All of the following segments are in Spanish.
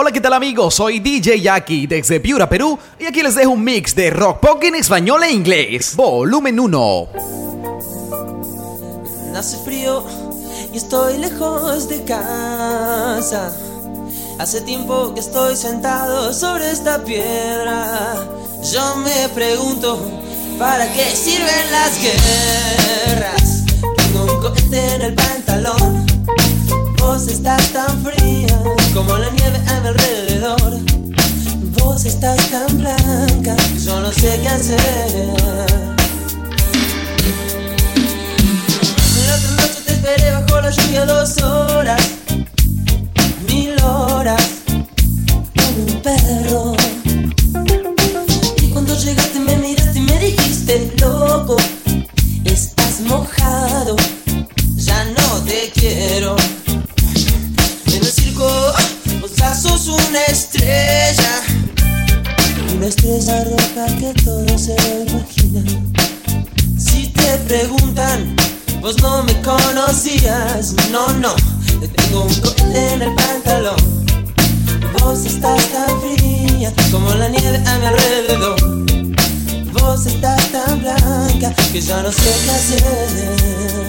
Hola, ¿qué tal amigos? Soy DJ Jackie desde Piura, Perú y aquí les dejo un mix de rock pop en español e inglés. Volumen 1. Hace frío y estoy lejos de casa. Hace tiempo que estoy sentado sobre esta piedra. Yo me pregunto, ¿para qué sirven las guerras? Tengo un cohete en el pantalón. Vos estás tan fría como la nieve a mi alrededor. Vos estás tan blanca, yo no sé qué hacer. La otra noche te esperé bajo la lluvia dos horas, mil horas, como un perro. Y cuando llegaste me miraste y me dijiste, loco, estrella roja que todo se lo imagina. Si te preguntan, vos no me conocías, no, no, te tengo un cohete en el pantalón. Vos estás tan fría como la nieve a mi alrededor. Vos estás tan blanca que ya no sé qué hacer.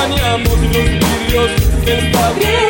acompañamos los vidrios que del padre.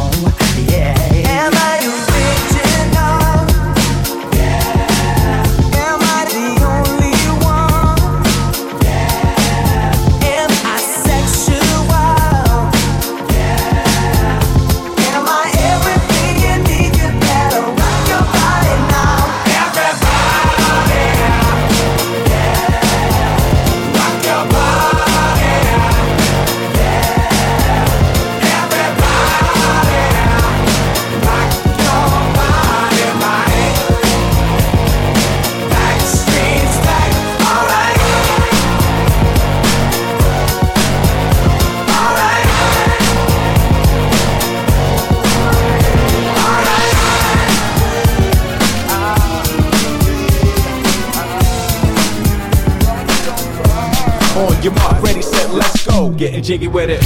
Your mark, ready, set, let's go. Getting jiggy with it.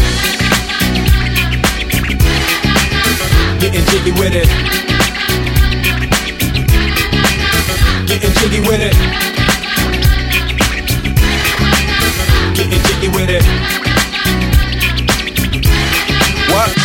Getting jiggy with it. Getting jiggy with it. Getting jiggy with it. What?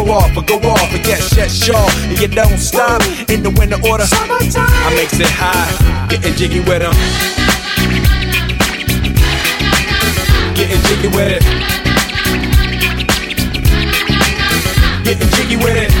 off, but go off. But yes, yes, sure. And you don't stop in the winter order. I makes it high, getting jiggy with them. Getting jiggy with it. Getting jiggy with it.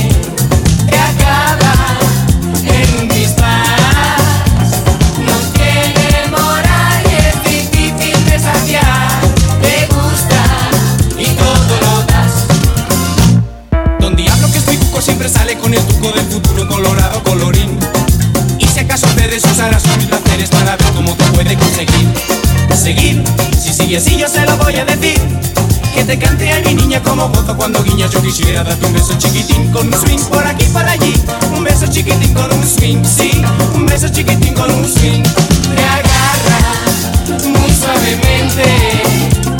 puede conseguir Seguir, si sigue así yo se lo voy a decir. Que te cante a mi niña como gozo cuando guiñas Yo quisiera darte un beso chiquitín con un swing por aquí por allí. Un beso chiquitín con un swing, sí. Un beso chiquitín con un swing. Te agarra muy suavemente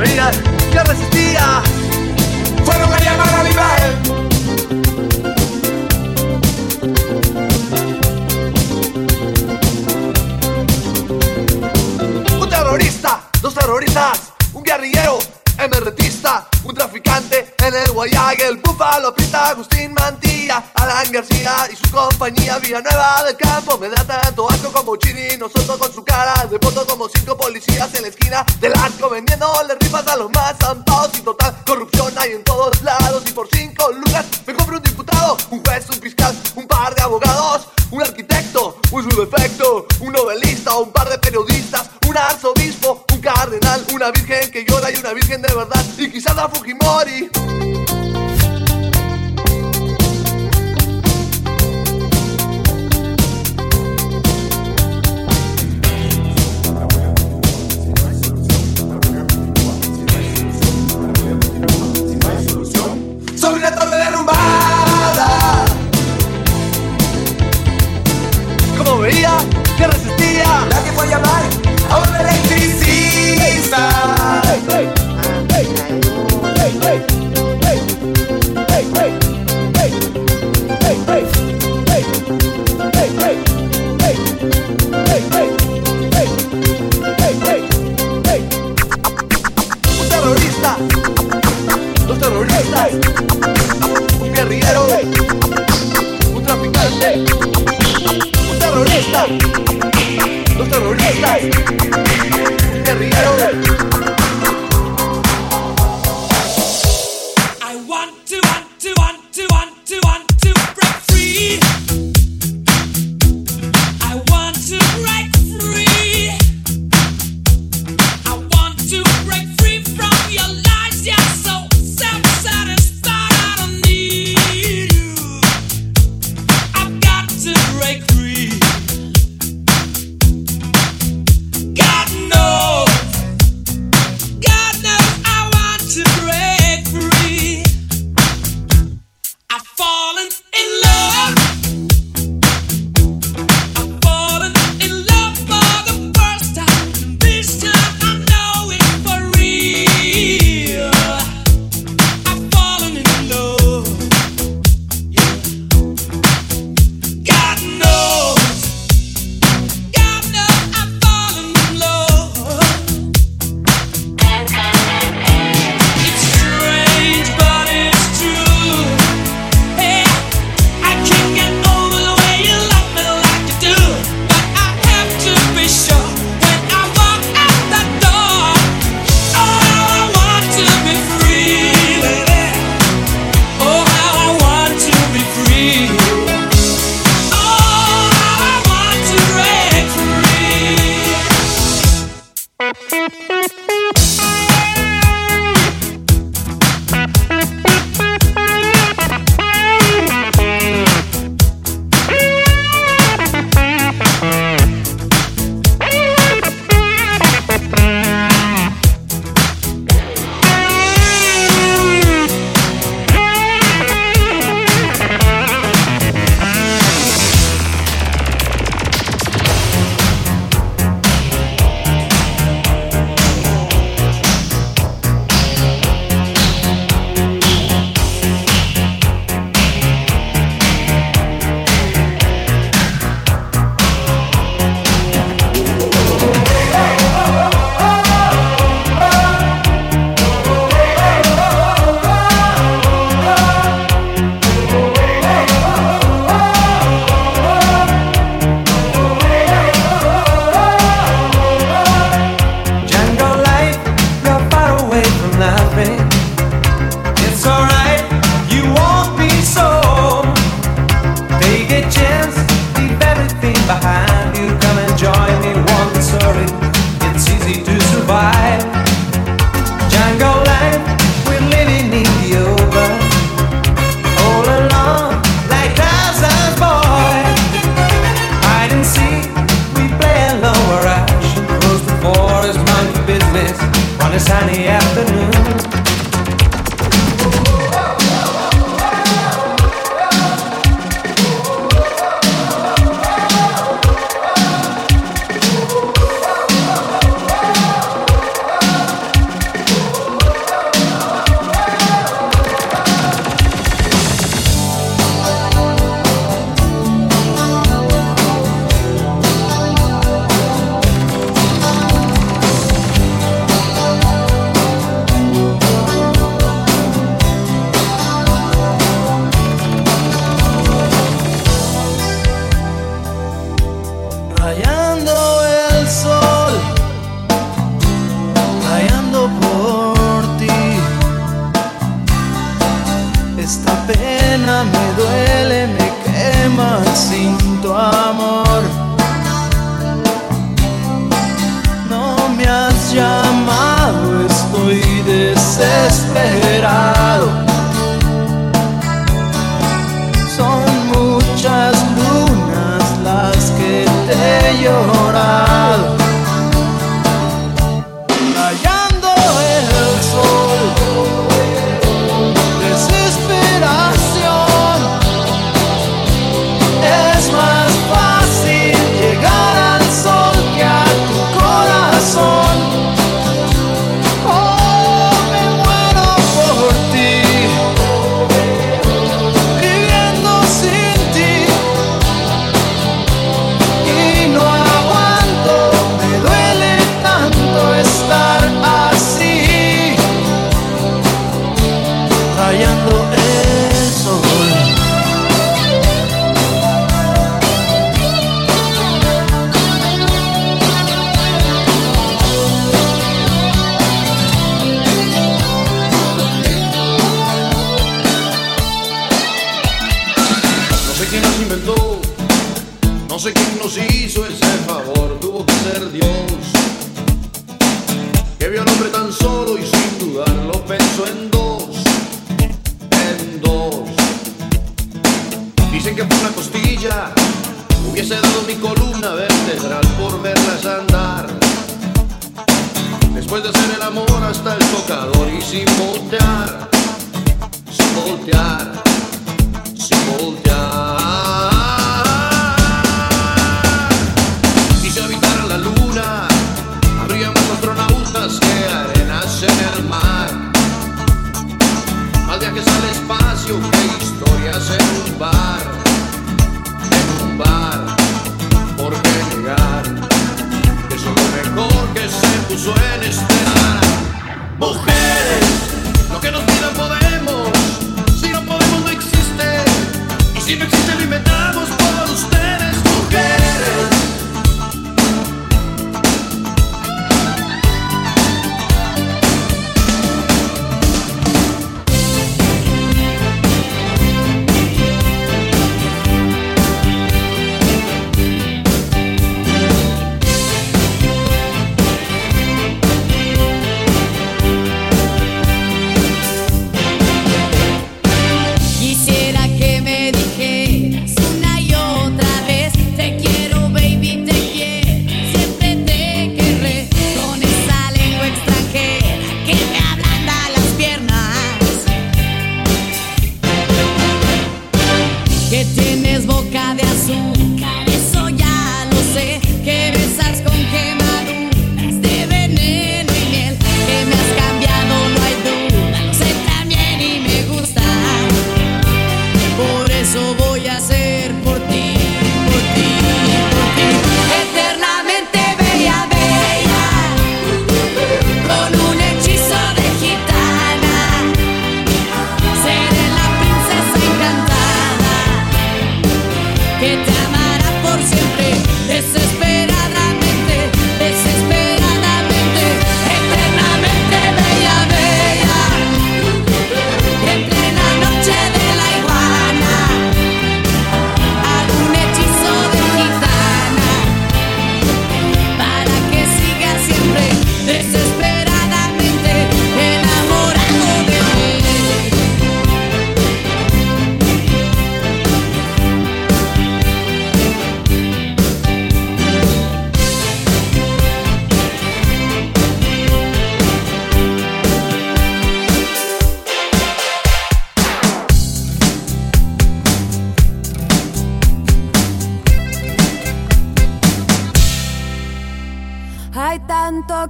Que resistía. Fueron a llamar a Vivael. Un terrorista, dos terroristas, un guerrillero, emergentista, un traficante en el Guayaga, el búfalo pinta Agustín Mantilla, Alan García y su compañía Villanueva del Campo me da tanto asco como Chini, nosotros con su cara de foto como cinco policías en la esquina del arco vendiéndole rifas a los más zampados. Y total corrupción hay en todos lados. Y por cinco lucas me compro un diputado, un juez, un fiscal, un par de abogados, un arquitecto, un subefecto, un novelista, un par de periodistas, un arzobispo, un cardenal, una virgen que llora y una virgen de verdad. Y quizás la Fujimori. Que resistía. La que fue a llamar a un electricista. Un terrorista, dos terroristas, un guerrillero, un traficante, un terrorista, dos terroristas, un guerrillero.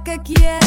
Que quiero